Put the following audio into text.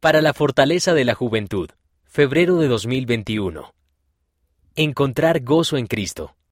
Para la fortaleza de la juventud, febrero de 2021. Encontrar gozo en Cristo.